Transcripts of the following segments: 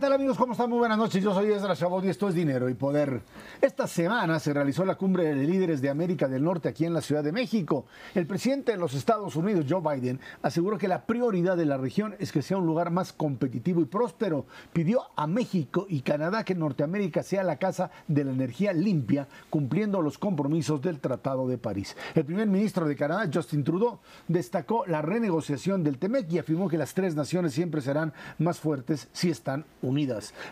Hola, ¿qué tal amigos? ¿Cómo están? Muy buenas noches. Yo soy Ezra Chabot y esto es Dinero y Poder. Esta semana se realizó la cumbre de líderes de América del Norte aquí en la Ciudad de México. El presidente de los Estados Unidos, Joe Biden, aseguró que la prioridad de la región es que sea un lugar más competitivo y próspero. Pidió a México y Canadá que Norteamérica sea la casa de la energía limpia, cumpliendo los compromisos del Tratado de París. El primer ministro de Canadá, Justin Trudeau, destacó la renegociación del TEMEC y afirmó que las tres naciones siempre serán más fuertes si están unidas.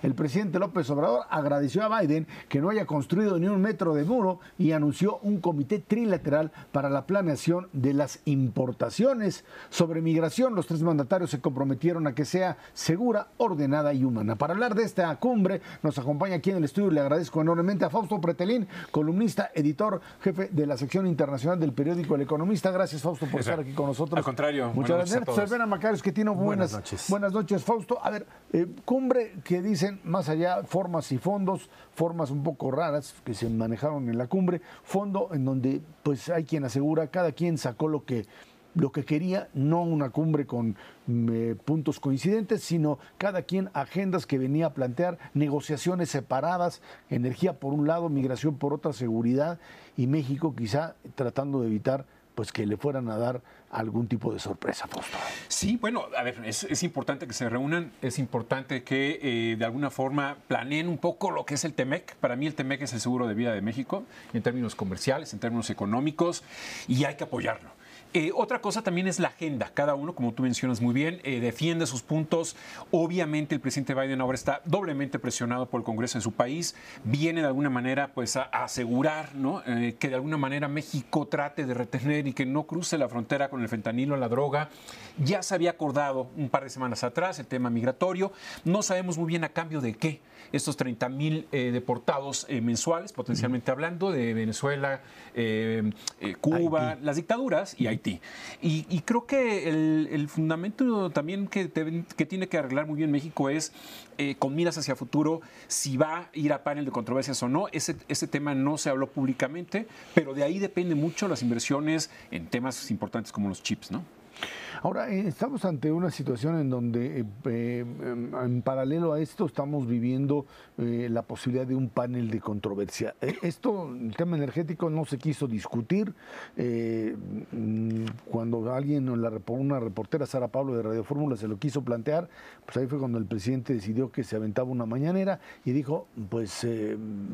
El presidente López Obrador agradeció a Biden que no haya construido ni un metro de muro y anunció un comité trilateral para la planeación de las importaciones. Sobre migración, los tres mandatarios se comprometieron a que sea segura, ordenada y humana. Para hablar de esta cumbre, nos acompaña aquí en el estudio. Le agradezco enormemente a Fausto Pretelín, columnista, editor, jefe de la sección internacional del periódico El Economista. Gracias, Fausto, por estar aquí con nosotros. Al contrario, muchas gracias. Cervera Macarios, que tiene buenas, Buenas noches. Buenas noches, Fausto. A ver, eh, cumbre que dicen más allá formas y fondos, formas un poco raras que se manejaron en la cumbre, fondo en donde pues hay quien asegura cada quien sacó lo que lo que quería, no una cumbre con mm, eh, puntos coincidentes, sino cada quien agendas que venía a plantear, negociaciones separadas, energía por un lado, migración por otra, seguridad, y México quizá tratando de evitar pues que le fueran a dar algún tipo de sorpresa, Fausto. Sí, bueno, a ver, es, es importante que se reúnan, es importante que eh, de alguna forma planeen un poco lo que es el TEMEC. Para mí el TEMEC es el seguro de vida de México en términos comerciales, en términos económicos, y hay que apoyarlo. Eh, otra cosa también es la agenda. Cada uno, como tú mencionas muy bien, eh, defiende sus puntos. Obviamente el presidente Biden ahora está doblemente presionado por el Congreso en su país. Viene de alguna manera pues, a, asegurar ¿no? Eh, que de alguna manera México trate de retener y que no cruce la frontera con el fentanilo, la droga. Ya se había acordado un par de semanas atrás el tema migratorio. No sabemos muy bien a cambio de qué. Estos 30 mil deportados mensuales, potencialmente hablando, de Venezuela, Cuba, Haití. las dictaduras y Haití. Y, y creo que el, el fundamento también que, te- que tiene que arreglar muy bien México es, eh, con miras hacia futuro, si va a ir a panel de controversias o no. Ese, ese tema no se habló públicamente, pero de ahí depende mucho las inversiones en temas importantes como los chips, ¿no? Ahora, eh, estamos ante una situación en donde, eh, eh, en paralelo a esto, estamos viviendo la posibilidad de un panel de controversia. Esto, el tema energético, no se quiso discutir. cuando alguien, la una reportera, Sara Pablo de Radio Fórmula, se lo quiso plantear, pues ahí fue cuando el presidente decidió que se aventaba una mañanera y dijo, pues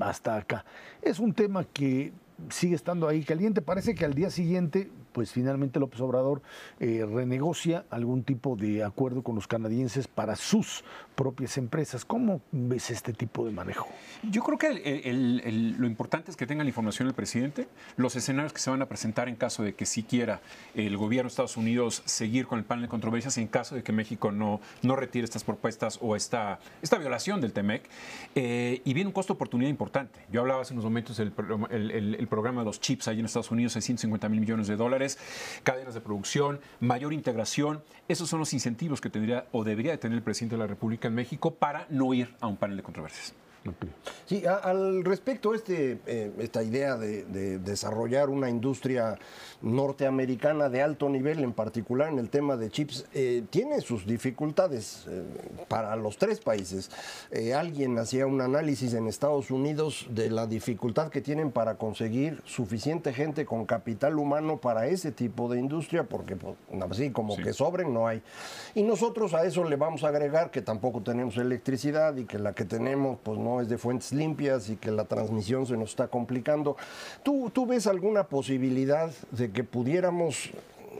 hasta acá. Es un tema que sigue estando ahí caliente. Parece que al día siguiente, pues finalmente López Obrador eh, renegocia algún tipo de acuerdo con los canadienses para sus propias empresas. ¿Cómo ves este tipo de manejo? Yo creo que lo importante es que tenga la información el presidente, los escenarios que se van a presentar en caso de que sí quiera el gobierno de Estados Unidos seguir con el panel de controversias en caso de que México no, no retire estas propuestas o esta, esta violación del TEMEC. Eh, y viene un costo-oportunidad importante. Yo hablaba hace unos momentos del programa- el, el- el programa de los chips ahí en Estados Unidos, 650 mil millones de dólares, cadenas de producción, mayor integración. Esos son los incentivos que tendría o debería de tener el presidente de la República en México para no ir a un panel de controversias. Sí, a- al respecto, este, eh, esta idea de, de desarrollar una industria norteamericana de alto nivel, en particular en el tema de chips, eh, tiene sus dificultades eh, para los tres países. Eh, alguien hacía un análisis en Estados Unidos de la dificultad que tienen para conseguir suficiente gente con capital humano para ese tipo de industria, porque pues, así como Sí. que sobren no hay. Y nosotros a eso le vamos a agregar que tampoco tenemos electricidad y que la que tenemos pues no es de fuentes limpias y que la transmisión se nos está complicando. ¿Tú, tú ves alguna posibilidad de que pudiéramos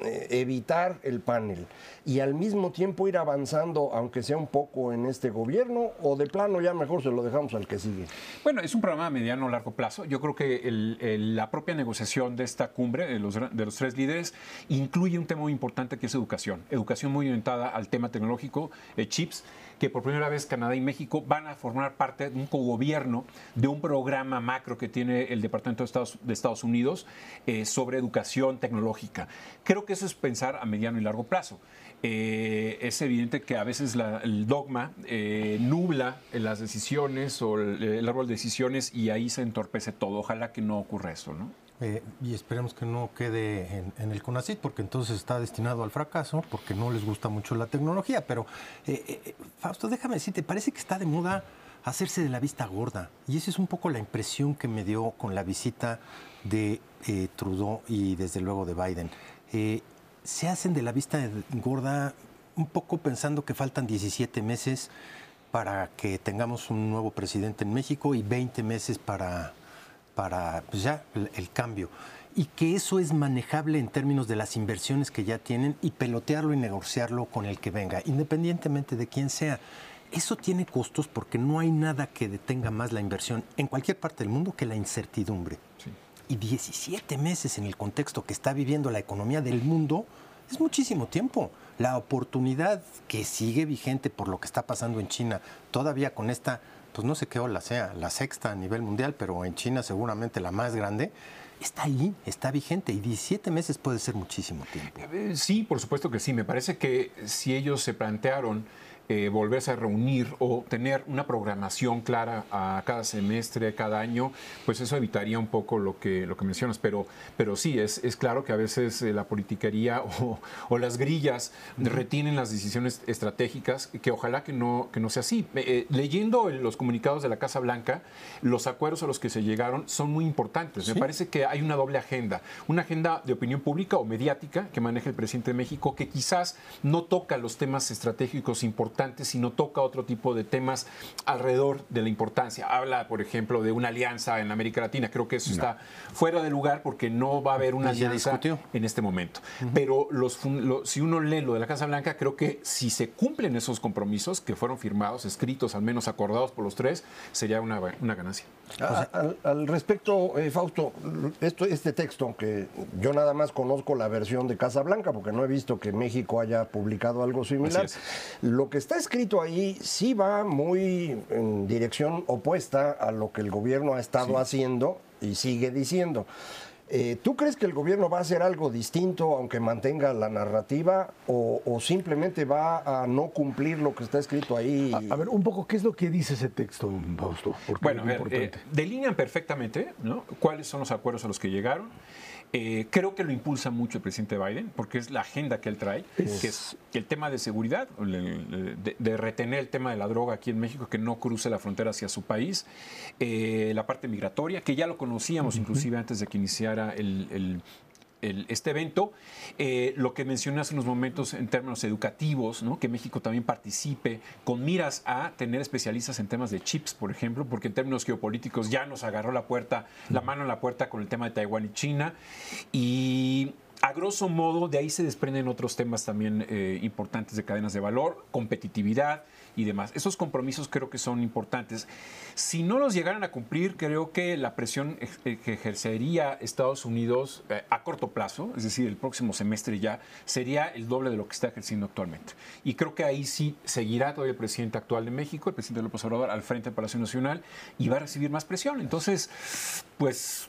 eh, evitar el panel y al mismo tiempo ir avanzando, aunque sea un poco en este gobierno, o de plano ya mejor se lo dejamos al que sigue? Bueno, es un programa a mediano o largo plazo. Yo creo que el- el- la propia negociación de esta cumbre de los, de los tres líderes incluye un tema muy importante que es educación. Educación muy orientada al tema tecnológico, eh, chips, que por primera vez Canadá y México van a formar parte de un cogobierno de un programa macro que tiene el Departamento de Estados, de Estados Unidos eh, sobre educación tecnológica. Creo que eso es pensar a mediano y largo plazo. Eh, es evidente que a veces el dogma eh, nubla las decisiones o el, el árbol de decisiones y ahí se entorpece todo. Ojalá que no ocurra eso, ¿no? Eh, y esperemos que no quede en, el CONACIT, porque entonces está destinado al fracaso, porque no les gusta mucho la tecnología. Pero, eh, Fausto, déjame decirte, parece que está de moda hacerse de la vista gorda. Y esa es un poco la impresión que me dio con la visita de Trudeau y desde luego de Biden. se hacen de la vista gorda un poco pensando que faltan 17 meses para que tengamos un nuevo presidente en México y 20 meses para, para pues ya el, cambio. Y que eso es manejable en términos de las inversiones que ya tienen y pelotearlo y negociarlo con el que venga, independientemente de quién sea. Eso tiene costos porque no hay nada que detenga más la inversión en cualquier parte del mundo que la incertidumbre. Y 17 meses en el contexto que está viviendo la economía del mundo es muchísimo tiempo la oportunidad que sigue vigente por lo que está pasando en China, todavía con esta, pues no sé qué ola sea, la sexta a nivel mundial, pero en China seguramente la más grande, está ahí, está vigente y 17 meses puede ser muchísimo tiempo. Eh, sí, por supuesto que sí. Me parece que si ellos se plantearon eh, volverse a reunir o tener una programación clara a cada semestre, cada año, pues eso evitaría un poco lo que, lo que mencionas. Pero, pero sí, es, es claro que a veces eh, la politiquería o, las grillas retienen las decisiones estratégicas, que ojalá que no, que no sea así. Eh, leyendo los comunicados de la Casa Blanca, los acuerdos a los que se llegaron son muy importantes. Me parece que hay una doble agenda, una agenda de opinión pública o mediática que maneja el presidente de México, que quizás no toca los temas estratégicos importantes sino toca otro tipo de temas alrededor de la importancia. Habla, por ejemplo, de una alianza en América Latina. Creo que eso está fuera de lugar porque no va a haber una alianza en este momento. Pero los, si uno lee lo de la Casa Blanca, creo que si se cumplen esos compromisos que fueron firmados, escritos, al menos acordados por los tres, sería una, una ganancia. Al, respecto, eh, Fausto, esto, este texto, aunque yo nada más conozco la versión de Casa Blanca, porque no he visto que México haya publicado algo similar, lo que está escrito ahí sí va muy en dirección opuesta a lo que el gobierno ha estado haciendo y sigue diciendo. Eh, ¿Tú crees que el gobierno va a hacer algo distinto aunque mantenga la narrativa o, simplemente va a no cumplir lo que está escrito ahí? A, ver, un poco, ¿qué es lo que dice ese texto, Fausto? Bueno, a ver, eh, delinean perfectamente ¿no? cuáles son los acuerdos a los que llegaron eh, creo que lo impulsa mucho el presidente Biden, porque es la agenda que él trae, que es el tema de seguridad, de, retener el tema de la droga aquí en México, que no cruce la frontera hacia su país, eh, la parte migratoria, que ya lo conocíamos inclusive antes de que iniciara el, este evento. Eh, lo que mencioné hace unos momentos en términos educativos, que México también participe con miras a tener especialistas en temas de chips, por ejemplo, porque en términos geopolíticos ya nos agarró la puerta, la mano en la puerta con el tema de Taiwán y China. Y a grosso modo, de ahí se desprenden otros temas también eh, importantes de cadenas de valor, competitividad, y demás. Esos compromisos creo que son importantes. Si no los llegaran a cumplir, creo que la presión eh, que ejercería Estados Unidos eh, a corto plazo, es decir, el próximo semestre ya, sería el doble de lo que está ejerciendo actualmente. Y creo que ahí sí seguirá todavía el presidente actual de México, el presidente López Obrador, al frente del Palacio Nacional y va a recibir más presión. Entonces, pues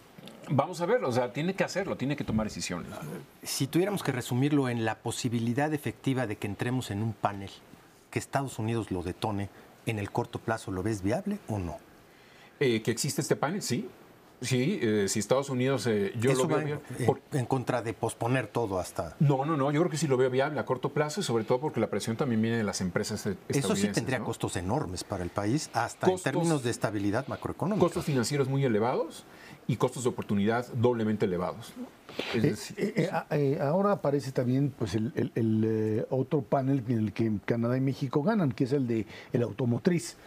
Vamos a ver, o sea, tiene que hacerlo, tiene que tomar decisiones. Si tuviéramos que resumirlo en la posibilidad efectiva de que entremos en un panel que Estados Unidos lo detone en el corto plazo, ¿lo ves viable o no? Eh, que existe este panel, sí. Sí, eh, si Estados Unidos, eh, yo lo veo viable. En, contra de posponer todo hasta. No, no, no, yo creo que sí lo veo viable a corto plazo y sobre todo porque la presión también viene de las empresas estadounidenses. Eso sí tendría costos enormes para el país, hasta en términos de estabilidad macroeconómica. Costos financieros muy elevados y costos de oportunidad doblemente elevados. Eh, eh, eh, ahora aparece también pues el, otro panel en el que Canadá y México ganan, que es el de el automotriz.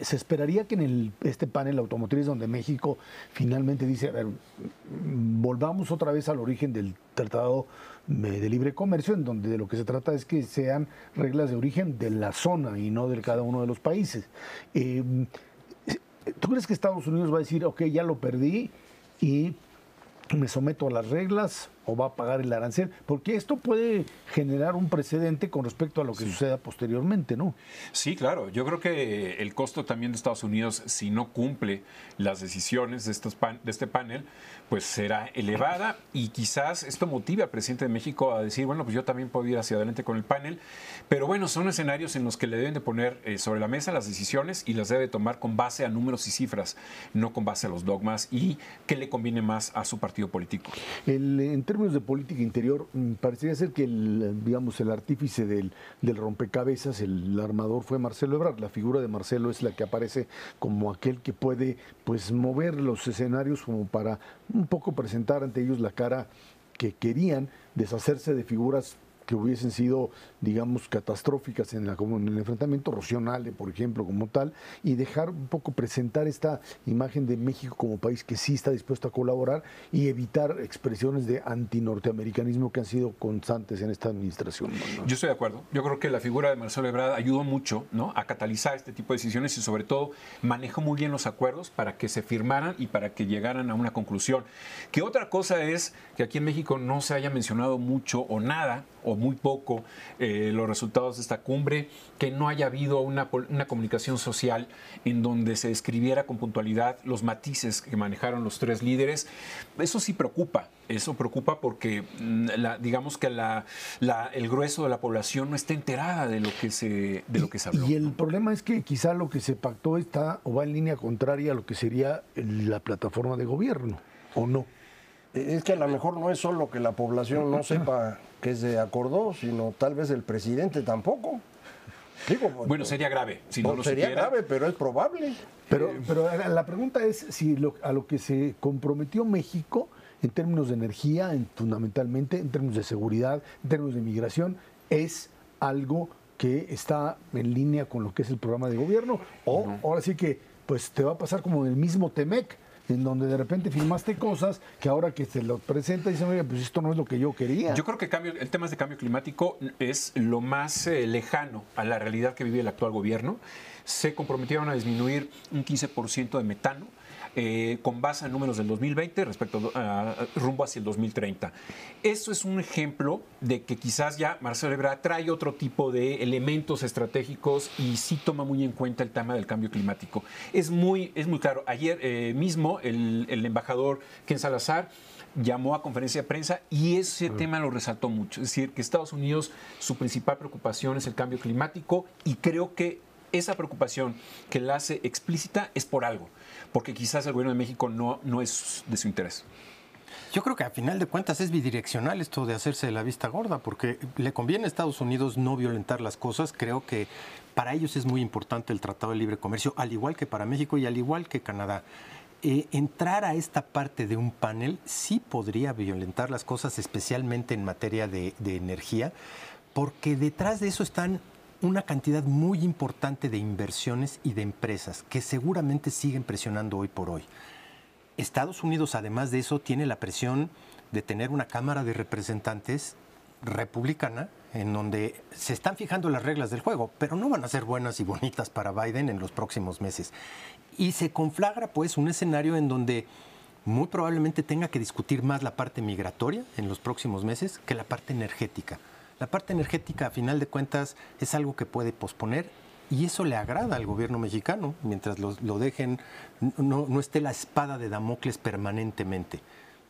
se esperaría que en el, este panel automotriz donde México finalmente dice, a ver, volvamos otra vez al origen del Tratado de Libre Comercio, en donde de lo que se trata es que sean reglas de origen de la zona y no de cada uno de los países. ¿Tú crees que Estados Unidos va a decir, ok, ya lo perdí y me someto a las reglas o va a pagar el arancel, porque esto puede generar un precedente con respecto a lo que suceda posteriormente, ¿no? Sí, claro. Yo creo que el costo también de Estados Unidos, si no cumple las decisiones de, estos de este panel, pues será elevada y quizás esto motive al presidente de México a decir, bueno, pues yo también puedo ir hacia adelante con el panel, pero bueno, son escenarios en los que le deben de poner eh, sobre la mesa las decisiones y las debe tomar con base a números y cifras, no con base a los dogmas y qué le conviene más a su partido político. en términos de política interior, mm, parecería ser que el, digamos, el artífice del, del rompecabezas, el armador fue Marcelo Ebrard. La figura de Marcelo es la que aparece como aquel que puede pues mover los escenarios como para un poco presentar ante ellos la cara que querían deshacerse de figuras que hubiesen sido, digamos, catastróficas en, la, como en el enfrentamiento, Rocionale, por ejemplo, como tal, y dejar un poco presentar esta imagen de México como país que sí está dispuesto a colaborar y evitar expresiones de antinorteamericanismo que han sido constantes en esta administración. Yo estoy de acuerdo. Yo creo que la figura de Marcelo Ebrard ayudó mucho ¿no? a catalizar este tipo de decisiones y sobre todo manejó muy bien los acuerdos para que se firmaran y para que llegaran a una conclusión. Que otra cosa es que aquí en México no se haya mencionado mucho o nada o muy poco eh, los resultados de esta cumbre, que no haya habido una, una, comunicación social en donde se describiera con puntualidad los matices que manejaron los tres líderes. Eso sí preocupa, eso preocupa porque mm, la, digamos que la, la, el grueso de la población no está enterada de lo que se, de lo que se habló. Y el problema es que quizá lo que se pactó está o va en línea contraria a lo que sería la plataforma de gobierno, ¿o no? Es que a lo mejor no es solo que la población no sepa que se acordó, sino tal vez el presidente tampoco. bueno, sería grave. Si no, sería grave, pero es probable. Pero, pero la pregunta es si a lo que se comprometió México en términos de energía, fundamentalmente, en términos de seguridad, en términos de migración, es algo que está en línea con lo que es el programa de gobierno. O ahora sí que pues te va a pasar como en el mismo Temec en donde de repente firmaste cosas que ahora que se lo presenta dicen, oye, pues esto no es lo que yo quería. Yo creo que cambio, el tema de cambio climático es lo más eh, lejano a la realidad que vive el actual gobierno. Se comprometieron a disminuir un 15% de metano eh, con base en números del 2020 respecto a, rumbo hacia el 2030. Eso es un ejemplo de que quizás ya Marcelo Ebrard trae otro tipo de elementos estratégicos y sí toma muy en cuenta el tema del cambio climático. Es muy, es muy claro. Ayer eh, mismo el, el embajador Ken Salazar llamó a conferencia de prensa y ese tema lo resaltó mucho. Es decir, que Estados Unidos, su principal preocupación es el cambio climático y creo que esa preocupación que la hace explícita es por algo porque quizás el gobierno de México no, no es de su interés. Yo creo que a final de cuentas es bidireccional esto de hacerse de la vista gorda, porque le conviene a Estados Unidos no violentar las cosas. Creo que para ellos es muy importante el Tratado de Libre Comercio, al igual que para México y al igual que Canadá. Eh, entrar a esta parte de un panel sí podría violentar las cosas, especialmente en materia de, de energía, porque detrás de eso están una cantidad muy importante de inversiones y de empresas que seguramente siguen presionando hoy por hoy. Estados Unidos, además de eso, tiene la presión de tener una Cámara de Representantes republicana en donde se están fijando las reglas del juego, pero no van a ser buenas y bonitas para Biden en los próximos meses. Y se conflagra pues un escenario en donde muy probablemente tenga que discutir más la parte migratoria en los próximos meses que la parte energética. La parte energética, a final de cuentas, es algo que puede posponer y eso le agrada al gobierno mexicano, mientras lo, dejen, no, no, esté la espada de Damocles permanentemente.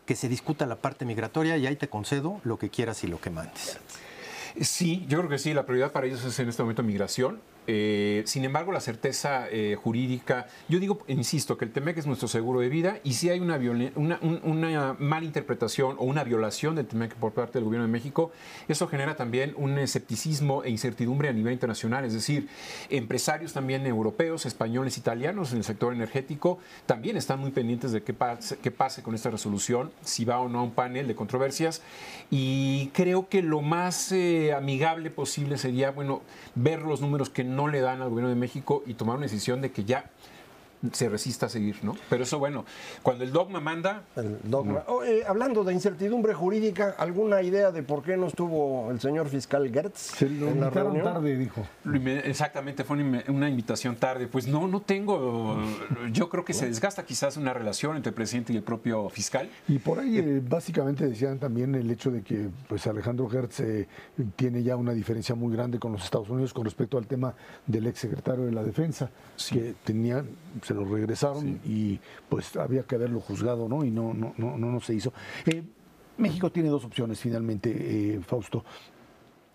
Que se discuta la parte migratoria y ahí te concedo lo que quieras y lo que mandes. Sí, yo creo que sí, la prioridad para ellos es en este momento migración. Eh, sin embargo, la certeza eh, jurídica, yo digo, insisto, que el TEMEC es nuestro seguro de vida y si hay una, una, una mala interpretación o una violación del TEMEC por parte del gobierno de México, eso genera también un escepticismo e incertidumbre a nivel internacional. Es decir, empresarios también europeos, españoles, italianos en el sector energético también están muy pendientes de qué pase, qué pase con esta resolución, si va o no a un panel de controversias. Y creo que lo más eh, amigable posible sería, bueno, ver los números que no no le dan al gobierno de México y tomar una decisión de que ya se resista a seguir, ¿no? Pero eso, bueno, cuando el dogma manda... El dogma. Oh, eh, hablando de incertidumbre jurídica, ¿alguna idea de por qué no estuvo el señor fiscal Gertz Se lo en la reunión? tarde, dijo. Exactamente, fue una, invitación tarde. Pues no, no tengo. Yo creo que se desgasta quizás una relación entre el presidente y el propio fiscal. Y por ahí eh, básicamente decían también el hecho de que pues Alejandro Hertz eh, tiene ya una diferencia muy grande con los Estados Unidos con respecto al tema del ex secretario de la Defensa, que tenía, se lo regresaron y pues había que haberlo juzgado, ¿no? Y no, no, no, no, no se hizo. Eh, México tiene dos opciones finalmente, eh, Fausto.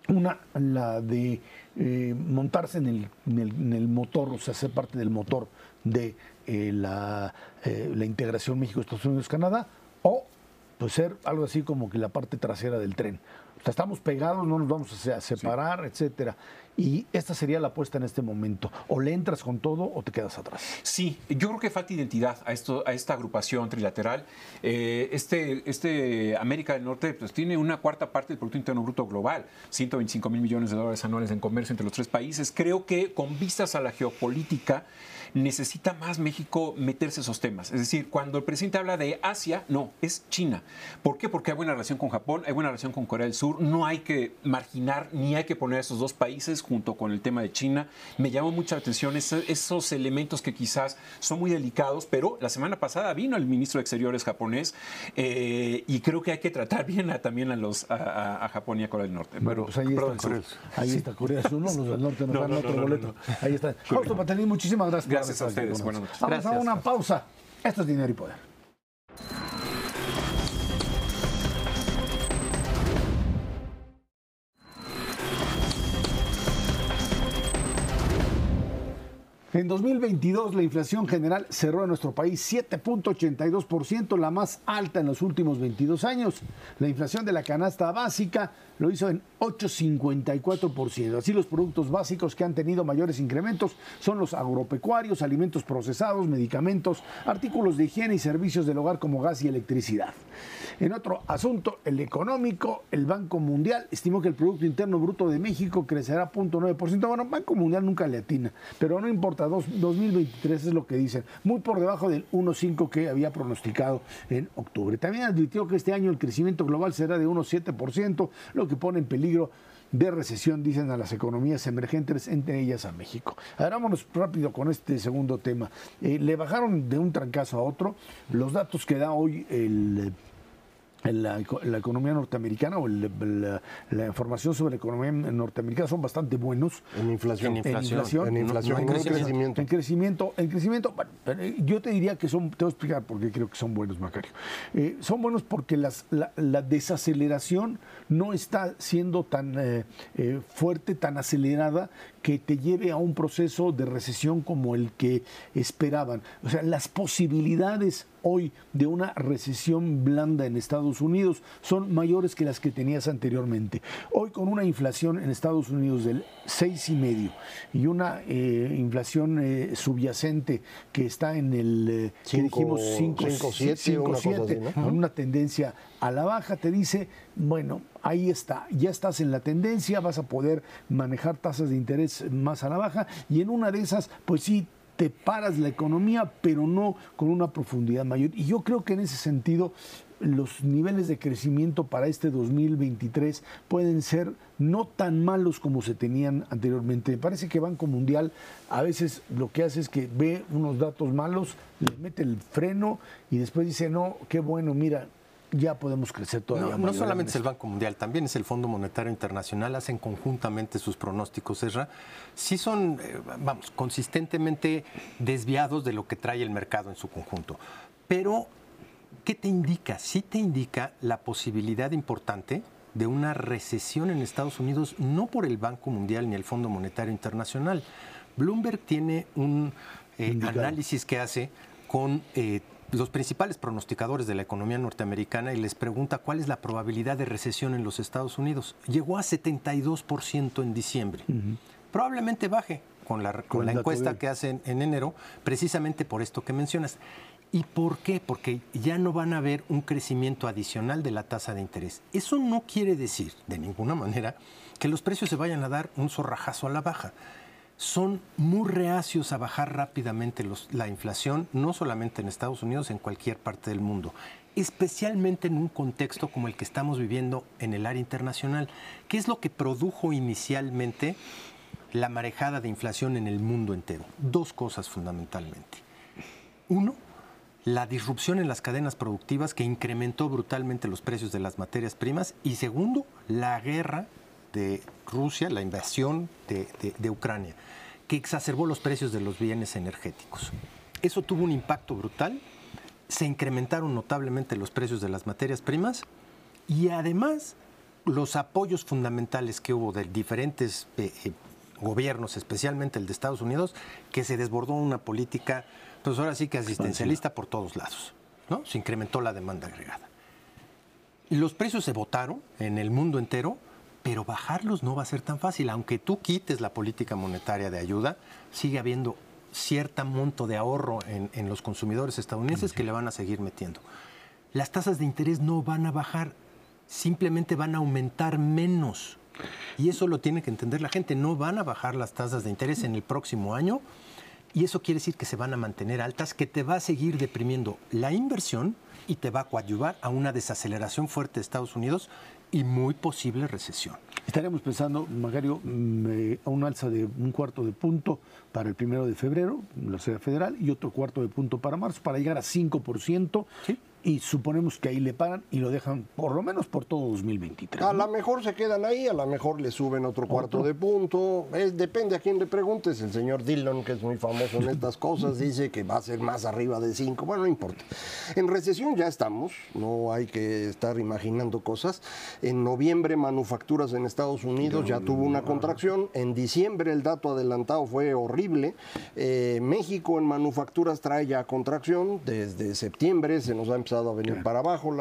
Una, la de eh, montarse en el, en el- en el motor, o sea, ser parte del motor de eh, la, eh, la integración México-Estados Unidos-Canadá, o pues ser algo así como que la parte trasera del tren. O sea, estamos pegados, no nos vamos a separar, etcétera. Y esta sería la apuesta en este momento. O le entras con todo o te quedas atrás. Sí, yo creo que falta identidad a, esto, a esta agrupación trilateral. Eh, este, este América del Norte pues, tiene una cuarta parte del Producto Interno Bruto Global, 125 mil millones de dólares anuales en comercio entre los tres países. Creo que con vistas a la geopolítica necesita más México meterse esos temas. Es decir, cuando el presidente habla de Asia, no, es China. ¿Por qué? Porque hay buena relación con Japón, hay buena relación con Corea del Sur. No hay que marginar ni hay que poner a esos dos países junto con el tema de China. Me llamó mucha atención esos elementos que quizás son muy delicados, pero la semana pasada vino el ministro de Exteriores japonés eh, y creo que hay que tratar bien a- también a, los, a, a- a Japón y a Corea del Norte. Bueno, pues ahí está, Corea del Sur. ahí está Corea del Sur, no, los del norte nos No, dan no, otro no, no, boleto. Ahí está. Fausto Patelín, muchísimas gracias. por Gracias a ustedes. Buenas noches. Vamos a una pausa. Esto es Dinero y Poder. En 2022 la inflación general cerró en nuestro país 7.82%, la más alta en los últimos 22 años. La inflación de la canasta básica lo hizo en 8.54%. Así los productos básicos que han tenido mayores incrementos son los agropecuarios, alimentos procesados, medicamentos, artículos de higiene y servicios del hogar como gas y electricidad. En otro asunto, el económico, el Banco Mundial estimó que el Producto Interno Bruto de México crecerá 0.9%. Bueno, Banco Mundial nunca le atina, pero no importa, dos- 2023 es lo que dicen, muy por debajo del 1.5 que había pronosticado en octubre. También advirtió que este año el crecimiento global será de 1.7%, lo que pone en peligro de recesión, dicen a las economías emergentes, entre ellas a México. Ahora rápido con este segundo tema. Eh, le bajaron de un trancazo a otro los datos que da hoy el... La, eco- la economía norteamericana o el- la, la información sobre la economía norteamericana son bastante buenos. En inflación. En inflación. En inflación, No- no no hay en crecimiento. En crecimiento, en crecimiento, eh, yo te diría que son, te voy a explicar por qué creo que son buenos, Macario. Eh, son buenos porque las, la, la desaceleración no está siendo tan eh, eh, fuerte, tan acelerada, que te lleve a un proceso de recesión como el que esperaban. O sea, las posibilidades hoy de una recesión blanda en Estados Unidos son mayores que las que tenías anteriormente. Hoy con una inflación en Estados Unidos del 6,5 y una eh, inflación eh, subyacente que está en el eh, que Cinco- dijimos 5 cinco, siete, una cosa así, ¿no? con una tendencia a la baja, te dice, bueno, ahí está, ya estás en la tendencia, vas a poder manejar tasas de interés más a la baja y en una de esas, pues sí, te paras la economía, pero no con una profundidad mayor. Y yo creo que en ese sentido los niveles de crecimiento para este 2023 pueden ser no tan malos como se tenían anteriormente. Me parece que Banco Mundial a veces lo que hace es que ve unos datos malos, le mete el freno y después dice, no, qué bueno, mira, ya podemos crecer todavía. No, no solamente es el esto". Banco Mundial, también es el Fondo Monetario Internacional, hacen conjuntamente sus pronósticos, Esra. Sí son, eh, vamos, consistentemente desviados de lo que trae el mercado en su conjunto. Pero, ¿qué te indica? Sí te indica la posibilidad importante de una recesión en Estados Unidos, no por el Banco Mundial ni el Fondo Monetario Internacional. Bloomberg tiene un eh, análisis que hace con eh, los principales pronosticadores de la economía norteamericana y les pregunta cuál es la probabilidad de recesión en los Estados Unidos. Llegó a 72% en diciembre. Probablemente baje con la, con Con el la dato encuesta que hacen en enero, precisamente por esto que mencionas. ¿Y por qué? Porque ya no van a ver un crecimiento adicional de la tasa de interés. Eso no quiere decir, de ninguna manera, que los precios se vayan a dar un zorrajazo a la baja. Son muy reacios a bajar rápidamente la inflación, no solamente en Estados Unidos, en cualquier parte del mundo, especialmente en un contexto como el que estamos viviendo en el área internacional. ¿Qué es lo que produjo inicialmente la marejada de inflación en el mundo entero? Dos cosas fundamentalmente. Uno, la disrupción en las cadenas productivas que incrementó brutalmente los precios de las materias primas y segundo, la guerra de Rusia, la invasión de, Ucrania, que exacerbó los precios de los bienes energéticos. Eso tuvo un impacto brutal, se incrementaron notablemente los precios de las materias primas y además los apoyos fundamentales que hubo de diferentes eh, eh, gobiernos, especialmente el de Estados Unidos, que se desbordó una política, pues ahora sí que asistencialista por todos lados, ¿no? Se incrementó la demanda agregada. Los precios se votaron en el mundo entero, pero bajarlos no va a ser tan fácil. Aunque tú quites la política monetaria de ayuda, sigue habiendo cierto monto de ahorro en, los consumidores estadounidenses que le van a seguir metiendo. Las tasas de interés no van a bajar, simplemente van a aumentar menos. Y eso lo tiene que entender la gente. No van a bajar las tasas de interés en el próximo año. Y eso quiere decir que se van a mantener altas, que te va a seguir deprimiendo la inversión y te va a coadyuvar a una desaceleración fuerte de Estados Unidos y muy posible recesión. Estaríamos pensando, Magario, mm, eh, a un alza de un cuarto de punto para el primero de febrero, la Reserva Federal, y otro cuarto de punto para marzo, para llegar a 5%. ¿Sí? Y suponemos que ahí le paran y lo dejan por lo menos por todo 2023. A lo mejor se quedan ahí, a lo mejor le suben otro cuarto de punto. depende a quién le preguntes. El señor Dillon, que es muy famoso en estas cosas, dice que va a ser más arriba de 5. Bueno, no importa. En recesión ya estamos, no hay que estar imaginando cosas. En noviembre, manufacturas en Estados Unidos ya tuvo una contracción. En diciembre, el dato adelantado fue horrible. Eh, México en manufacturas trae ya contracción. Desde septiembre se nos ha empezado a venir para abajo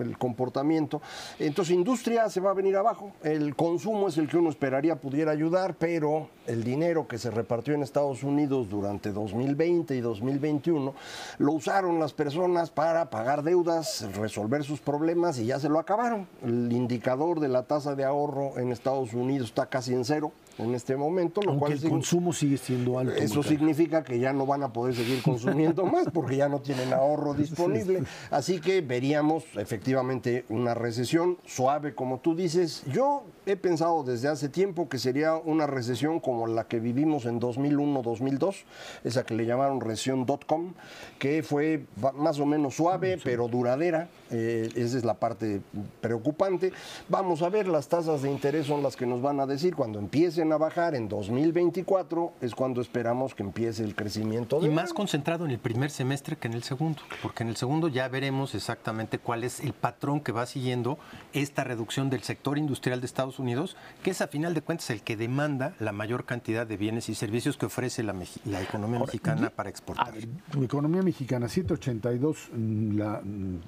el comportamiento. Entonces, industria se va a venir abajo. El consumo es el que uno esperaría pudiera ayudar, pero el dinero que se repartió en Estados Unidos durante 2020 y 2021 lo usaron las personas para pagar deudas, resolver sus problemas y ya se lo acabaron. El indicador de la tasa de ahorro en Estados Unidos está casi en cero en este momento, lo cual el consumo sigue siendo alto. Eso significa que ya no van a poder seguir consumiendo más porque ya no tienen ahorro disponible. Así que veríamos efectivamente una recesión suave, como tú dices. Yo he pensado desde hace tiempo que sería una recesión como la que vivimos en 2001-2002, esa que le llamaron recesión dot-com, que fue más o menos suave, pero duradera. Eh, esa es la parte preocupante. Vamos a ver, las tasas de interés son las que nos van a decir cuando empiecen a bajar en 2024 es cuando esperamos que empiece el crecimiento. y más concentrado en el primer semestre que en el segundo, porque en el segundo ya veremos exactamente cuál es el patrón que va siguiendo esta reducción del sector industrial de Estados Unidos, que es a final de cuentas el que demanda la mayor cantidad de bienes y servicios que ofrece la, economía mexicana para exportar. la economía mexicana, 782 mm, la,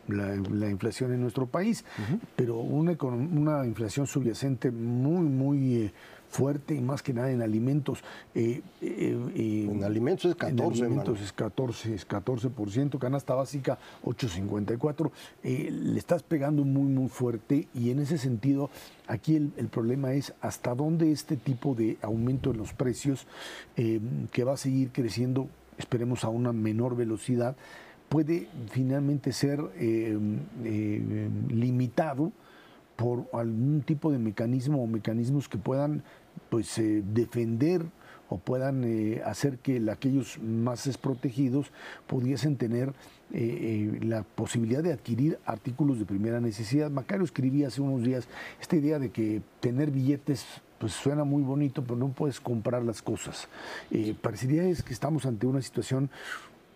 la, la inflación en nuestro país, pero una, una inflación subyacente muy, muy... Eh, fuerte y más que nada en alimentos. Eh, eh, eh, en alimentos es 14, En alimentos es 14, es 14%, canasta básica 8,54. le estás pegando muy, muy fuerte y en ese sentido aquí el, el, problema es hasta dónde este tipo de aumento en los precios, que va a seguir creciendo, esperemos a una menor velocidad, puede finalmente ser limitado por algún tipo de mecanismo o mecanismos que puedan pues, eh, defender o puedan eh, hacer que aquellos más desprotegidos pudiesen tener eh, la posibilidad de adquirir artículos de primera necesidad. Macario escribía hace unos días esta idea de que tener billetes pues suena muy bonito, pero no puedes comprar las cosas. parecería es que estamos ante una situación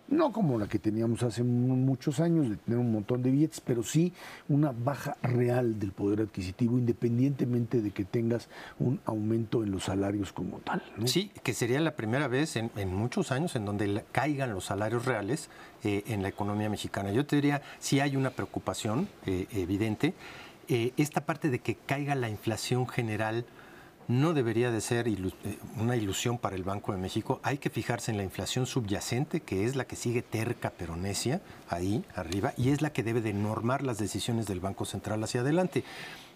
no como la que teníamos hace muchos años, de tener un montón de billetes, pero sí una baja real del poder adquisitivo, independientemente de que tengas un aumento en los salarios como tal. Sí, que sería la primera vez en, muchos años en donde caigan los salarios reales eh, en la economía mexicana. Yo te diría, sí hay una preocupación eh, evidente. Eh, esta parte de que caiga la inflación general no debería de ser eh, una ilusión para el Banco de México. Hay que fijarse en la inflación subyacente, que es la que sigue terca pero necia, ahí arriba, y es la que debe de normar las decisiones del Banco Central hacia adelante.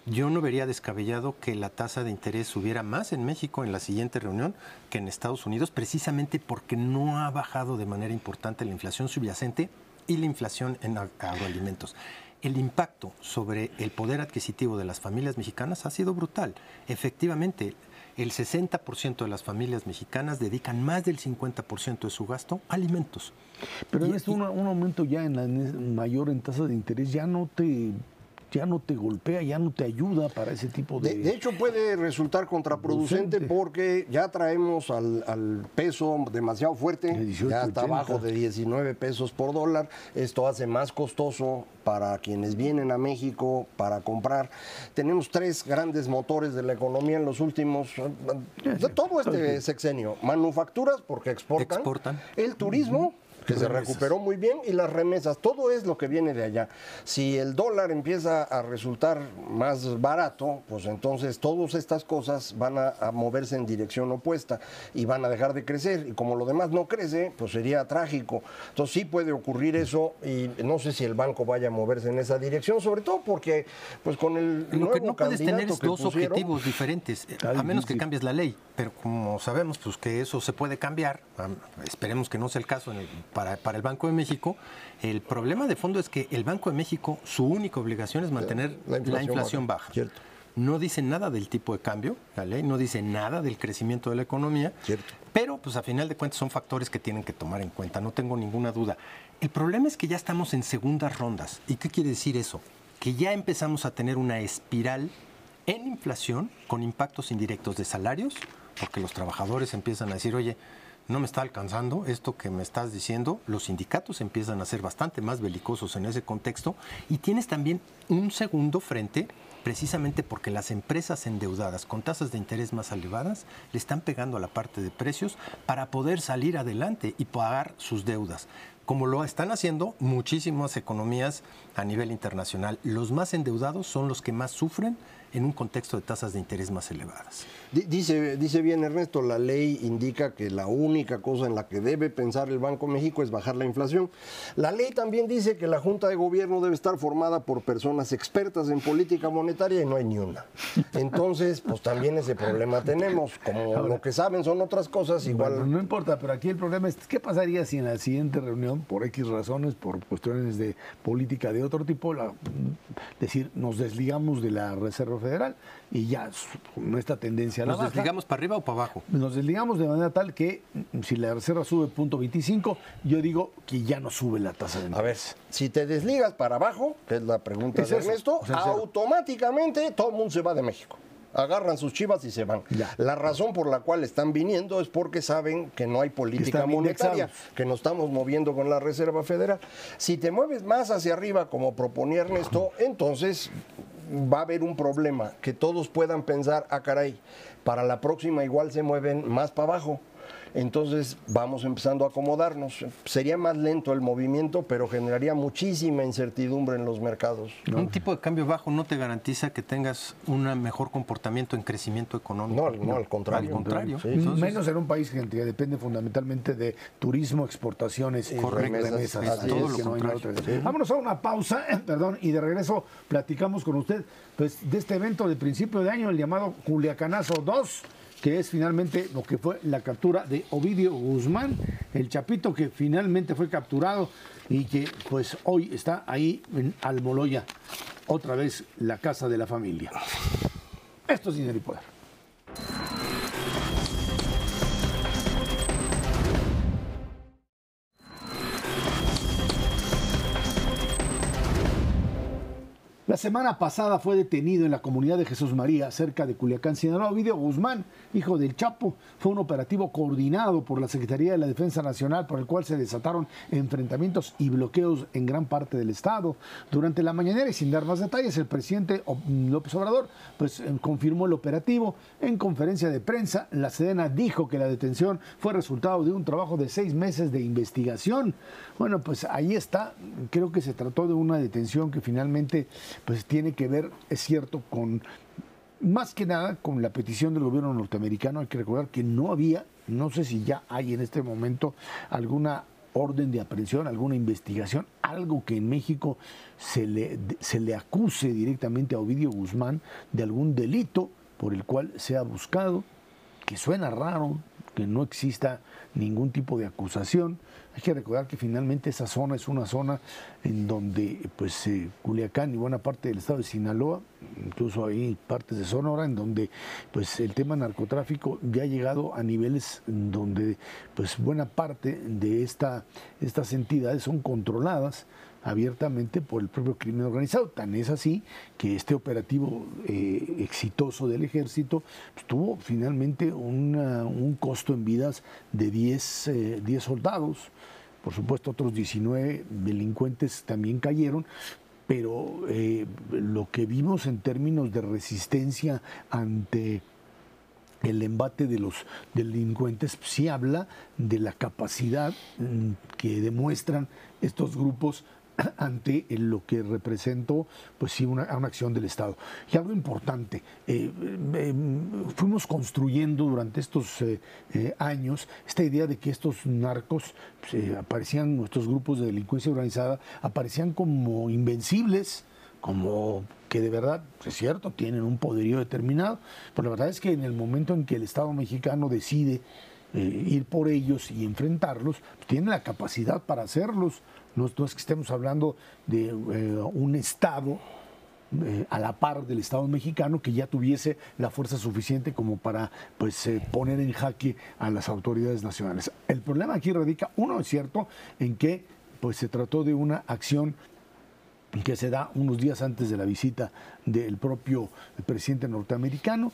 yo no vería descabellado que la tasa de interés subiera más en México en la siguiente reunión que en Estados Unidos, precisamente porque no ha bajado de manera importante la inflación subyacente y la inflación en agroalimentos. El impacto sobre el poder adquisitivo de las familias mexicanas ha sido brutal. Efectivamente, el 60% de las familias mexicanas dedican más del 50% de su gasto a alimentos. Pero en este un, un aumento ya en la mayor en tasa de interés ya no te ya no te golpea, ya no te ayuda para ese tipo de... De, hecho puede resultar contraproducente porque ya traemos al, peso demasiado fuerte, ya está abajo de 19 pesos por dólar, esto hace más costoso para quienes vienen a México para comprar. Tenemos tres grandes motores de la economía en los últimos, de todo este sexenio, manufacturas porque exportan, exportan. el turismo que se recuperó muy bien, y las remesas, todo es lo que viene de allá. Si el dólar empieza a resultar más barato, pues entonces todas estas cosas van a, moverse en dirección opuesta y van a dejar de crecer. Y como lo demás no crece, pues sería trágico. Entonces sí puede ocurrir eso y no sé si el banco vaya a moverse en esa dirección, sobre todo porque pues con el lo que no puedes tener es dos objetivos diferentes, a menos que cambies la ley. Pero como sabemos, pues que eso se puede cambiar, esperemos que no sea el caso en el para, el Banco de México, el problema de fondo es que el Banco de México, su única obligación es mantener la inflación, baja. No dice nada del tipo de cambio, la ley no dice nada del crecimiento de la economía, pero pues a final de cuentas son factores que tienen que tomar en cuenta, no tengo ninguna duda. El problema es que ya estamos en segundas rondas. ¿Y qué quiere decir eso? Que ya empezamos a tener una espiral en inflación con impactos indirectos de salarios, porque los trabajadores empiezan a decir, oye, no me está alcanzando esto que me estás diciendo, los sindicatos empiezan a ser bastante más belicosos en ese contexto y tienes también un segundo frente precisamente porque las empresas endeudadas con tasas de interés más elevadas le están pegando a la parte de precios para poder salir adelante y pagar sus deudas como lo están haciendo muchísimas economías a nivel internacional. Los más endeudados son los que más sufren en un contexto de tasas de interés más elevadas. Dice, dice bien Ernesto, la ley indica que la única cosa en la que debe pensar el Banco México es bajar la inflación. La ley también dice que la Junta de Gobierno debe estar formada por personas expertas en política monetaria y no hay ni una. Entonces, pues también ese problema tenemos. Como lo que saben son otras cosas, igual... no importa, pero aquí el problema es, ¿qué pasaría si en la siguiente reunión, por X razones, por cuestiones de política de otro tipo, la, decir, nos desligamos de la Reserva Federal y ya nuestra tendencia a la ¿Nos desligamos para arriba o para abajo? Nos desligamos de manera tal que mm, si la reserva sube punto 25, yo digo que ya no sube la tasa de interés. A ver, si te desligas para abajo, que es la pregunta de Ernesto, automáticamente todo el mundo se va de México agarran sus chivas y se van. La razón por la cual están viniendo es porque saben que no hay política monetaria, que nos estamos moviendo con la Reserva Federal. Si te mueves más hacia arriba, como proponía Ernesto, entonces va a haber un problema, que todos puedan pensar, ah, caray, para la próxima igual se mueven más para abajo. Entonces vamos empezando a acomodarnos. Sería más lento el movimiento, pero generaría muchísima incertidumbre en los mercados. Un tipo de cambio bajo no te garantiza que tengas un mejor comportamiento en crecimiento económico. No, al contrario. Al contrario. Menos en un país que depende fundamentalmente de turismo, exportaciones y remesas. todo lo contrario. Vámonos a una pausa, perdón, y de regreso platicamos con usted pues, de este evento de principio de año, el llamado Culiacanazo 2 que es finalmente lo que fue la captura de Ovidio Guzmán, el chapito que finalmente fue capturado y que pues hoy está ahí en Almoloya, otra vez la casa de la familia. Esto es dinero y poder. La semana pasada fue detenido en la comunidad de Jesús María, cerca de Culiacán, Sinaloa, Guzmán, hijo del Chapo. Fue un operativo coordinado por la Secretaría de la Defensa Nacional, por el cual se desataron enfrentamientos y bloqueos en gran parte del estado. Durante la mañanera, y sin dar más detalles, el presidente López Obrador pues, eh, confirmó el operativo. En conferencia de prensa, la Sedena dijo que la detención fue resultado de un trabajo de seis meses de investigación. Bueno, pues ahí está. Creo que se trató de una detención que finalmente pues tiene que ver, es cierto, con más que nada con la petición del gobierno norteamericano. Hay que recordar que no había, no sé si ya hay en este momento alguna orden de aprehensión, alguna investigación, algo que en México se le, se le acuse directamente a Ovidio Guzmán de algún delito por el cual se ha buscado, que suena raro, que no exista ningún tipo de acusación. Hay que recordar que finalmente esa zona es una zona en donde pues eh, Culiacán y buena parte del estado de Sinaloa, incluso hay partes de Sonora en donde pues el tema narcotráfico ya ha llegado a niveles donde pues buena parte de esta, estas entidades son controladas abiertamente por el propio crimen organizado. Tan es así que este operativo eh, exitoso del ejército pues, tuvo finalmente un costo en vidas de 10, eh, soldados. Por supuesto, otros 19 delincuentes también cayeron, pero eh, lo que vimos en términos de resistencia ante el embate de los delincuentes sí habla de la capacidad mm, que demuestran estos grupos ante lo que representó, pues sí, una, una acción del Estado. Y algo importante, eh, eh, fuimos construyendo durante estos eh, años esta idea de que estos narcos pues, aparecían, nuestros grupos de delincuencia organizada, aparecían como invencibles, como que de verdad, es cierto, tienen un poderío determinado, pero la verdad es que en el momento en que el Estado mexicano decide ir por ellos y enfrentarlos, pues, tiene la capacidad para hacerlos. No, es que estemos hablando de eh, un Estado eh, a la par del Estado mexicano que ya tuviese la fuerza suficiente como para pues, eh, poner en jaque a las autoridades nacionales. El problema aquí radica, uno es cierto, en que pues, se trató de una acción que se da unos días antes de la visita del propio presidente norteamericano,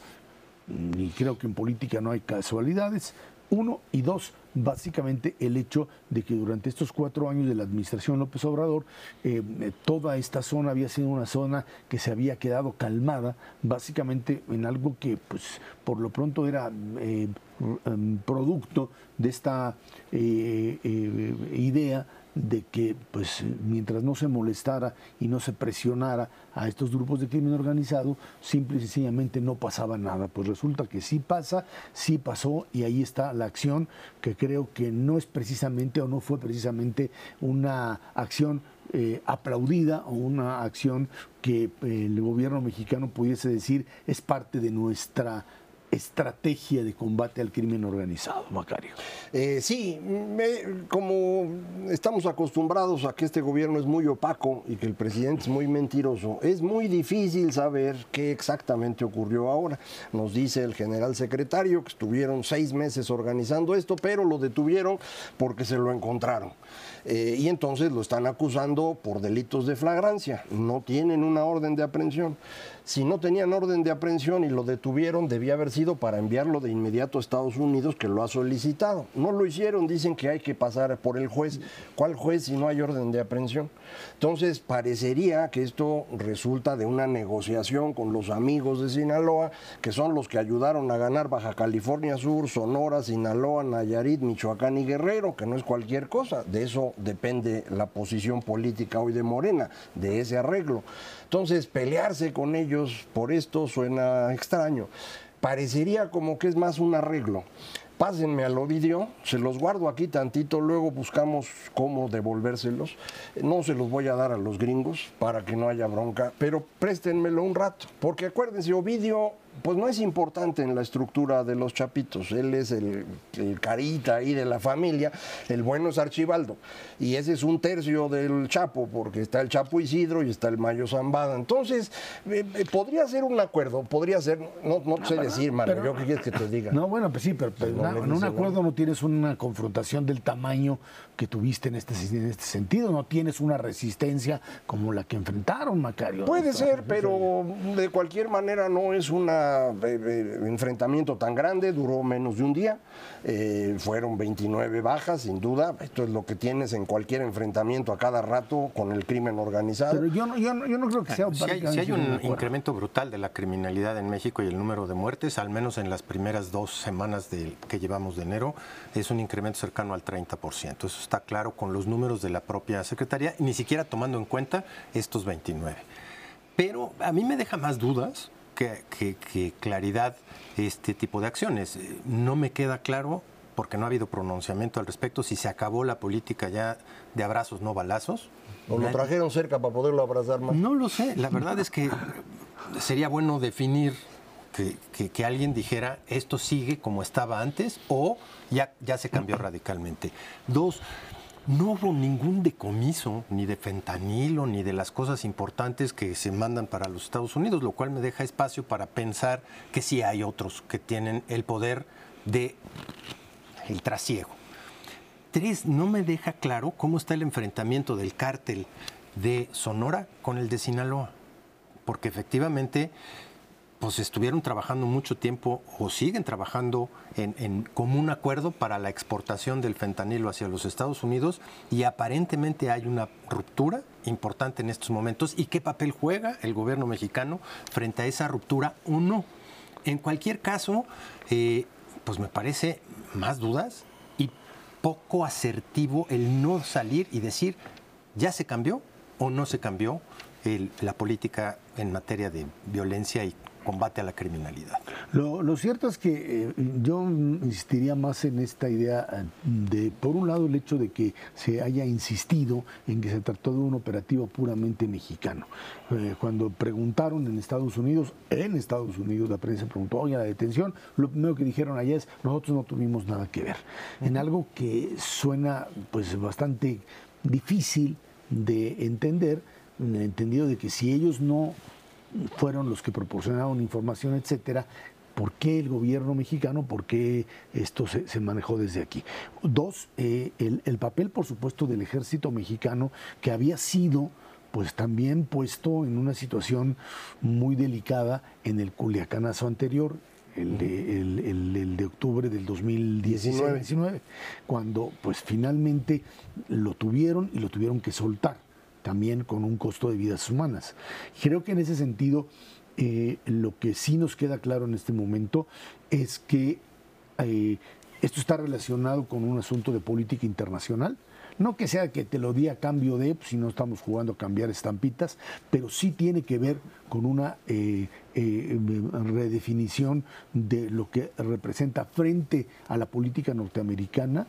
y creo que en política no hay casualidades, uno, y dos, básicamente el hecho de que durante estos cuatro años de la administración López Obrador, eh, toda esta zona había sido una zona que se había quedado calmada, básicamente en algo que pues por lo pronto era eh, em, producto de esta eh, idea de que pues mientras no se molestara y no se presionara a estos grupos de crimen organizado, simple y sencillamente no pasaba nada. Pues resulta que sí pasa, sí pasó y ahí está la acción que creo que no es precisamente o no fue precisamente una acción eh, aplaudida o una acción que eh, el gobierno mexicano pudiese decir es parte de nuestra estrategia de combate al crimen organizado, Macario. Eh, sí, como estamos acostumbrados a que este gobierno es muy opaco y que el presidente es muy mentiroso, es muy difícil saber qué exactamente ocurrió ahora. Nos dice el general secretario que estuvieron seis meses organizando esto, pero lo detuvieron porque se lo encontraron. Eh, y entonces lo están acusando por delitos de flagrancia. No tienen una orden de aprehensión. Si no tenían orden de aprehensión y lo detuvieron, debía haber sido para enviarlo de inmediato a Estados Unidos, que lo ha solicitado. No lo hicieron, dicen que hay que pasar por el juez. ¿Cuál juez si no hay orden de aprehensión? Entonces, parecería que esto resulta de una negociación con los amigos de Sinaloa, que son los que ayudaron a ganar Baja California Sur, Sonora, Sinaloa, Nayarit, Michoacán y Guerrero, que no es cualquier cosa. De eso depende la posición política hoy de Morena, de ese arreglo. Entonces, pelearse con ellos por esto suena extraño. Parecería como que es más un arreglo. Pásenme al Ovidio, se los guardo aquí tantito, luego buscamos cómo devolvérselos. No se los voy a dar a los gringos para que no haya bronca, pero préstenmelo un rato, porque acuérdense, Ovidio pues no es importante en la estructura de los chapitos. Él es el, carita ahí de la familia. El bueno es Archibaldo. Y ese es un tercio del Chapo, porque está el Chapo Isidro y está el Mayo Zambada. Entonces, eh, eh, podría ser un acuerdo, podría ser, no, no sé decir, Mario, yo qué quieres que te diga. No, bueno, pues sí, pero, en un acuerdo no tienes una confrontación del tamaño que tuviste en este, en este sentido, no tienes una resistencia como la que enfrentaron, Macario. Puede ser, pero de cualquier manera no es una eh, eh, enfrentamiento tan grande, duró menos de un día, eh, fueron 29 bajas, sin duda, esto es lo que tienes en cualquier enfrentamiento a cada rato con el crimen organizado. Pero yo no, yo no, creo que sea... Si hay, si hay un incremento brutal de la criminalidad en México y el número de muertes, al menos en las primeras dos semanas de, que llevamos de enero, es un incremento cercano al 30%. Eso está claro con los números de la propia Secretaría, ni siquiera tomando en cuenta estos 29. Pero a mí me deja más dudas que, claridad este tipo de acciones. No me queda claro porque no ha habido pronunciamiento al respecto, si se acabó la política ya de abrazos, no balazos. ¿O lo trajeron cerca para poderlo abrazar más? No lo sé, la verdad es que sería bueno definir que, que, alguien dijera esto sigue como estaba antes o ya, ya se cambió radicalmente. Dos, no hubo ningún decomiso ni de fentanilo ni de las cosas importantes que se mandan para los Estados Unidos, lo cual me deja espacio para pensar que sí hay otros que tienen el poder de el trasiego. Tres, no me deja claro cómo está el enfrentamiento del cártel de Sonora con el de Sinaloa, porque efectivamente pues estuvieron trabajando mucho tiempo o siguen trabajando en, en, común acuerdo para la exportación del fentanilo hacia los Estados Unidos y aparentemente hay una ruptura importante en estos momentos. ¿Y qué papel juega el gobierno mexicano frente a esa ruptura o no? En cualquier caso, eh, pues me parece más dudas y poco asertivo el no salir y decir, ya se cambió o no se cambió la política en materia de violencia y combate a la criminalidad. Lo, cierto es que eh, yo insistiría más en esta idea eh, de, por un lado, el hecho de que se haya insistido en que se trató de un operativo puramente mexicano. Eh, cuando preguntaron en Estados Unidos, en Estados Unidos la prensa preguntó, oye, la detención, lo primero que dijeron allá es, nosotros no tuvimos nada que ver. En algo que suena pues bastante difícil de entender, en el entendido de que si ellos no fueron los que proporcionaron información, etcétera, ¿Por qué el gobierno mexicano? ¿Por qué esto se, manejó desde aquí? Dos, eh, el, papel, por supuesto, del ejército mexicano, que había sido pues también puesto en una situación muy delicada en el Culiacanazo anterior, el de, el, de octubre del 2019, cuando pues finalmente lo tuvieron y lo tuvieron que soltar también con un costo de vidas humanas. Creo que en ese sentido eh, lo que sí nos queda claro en este momento es que eh, esto está relacionado con un asunto de política internacional. No que sea que te lo di a cambio de, pues, si no estamos jugando a cambiar estampitas, pero sí tiene que ver con una eh, redefinición de lo que representa frente a la política norteamericana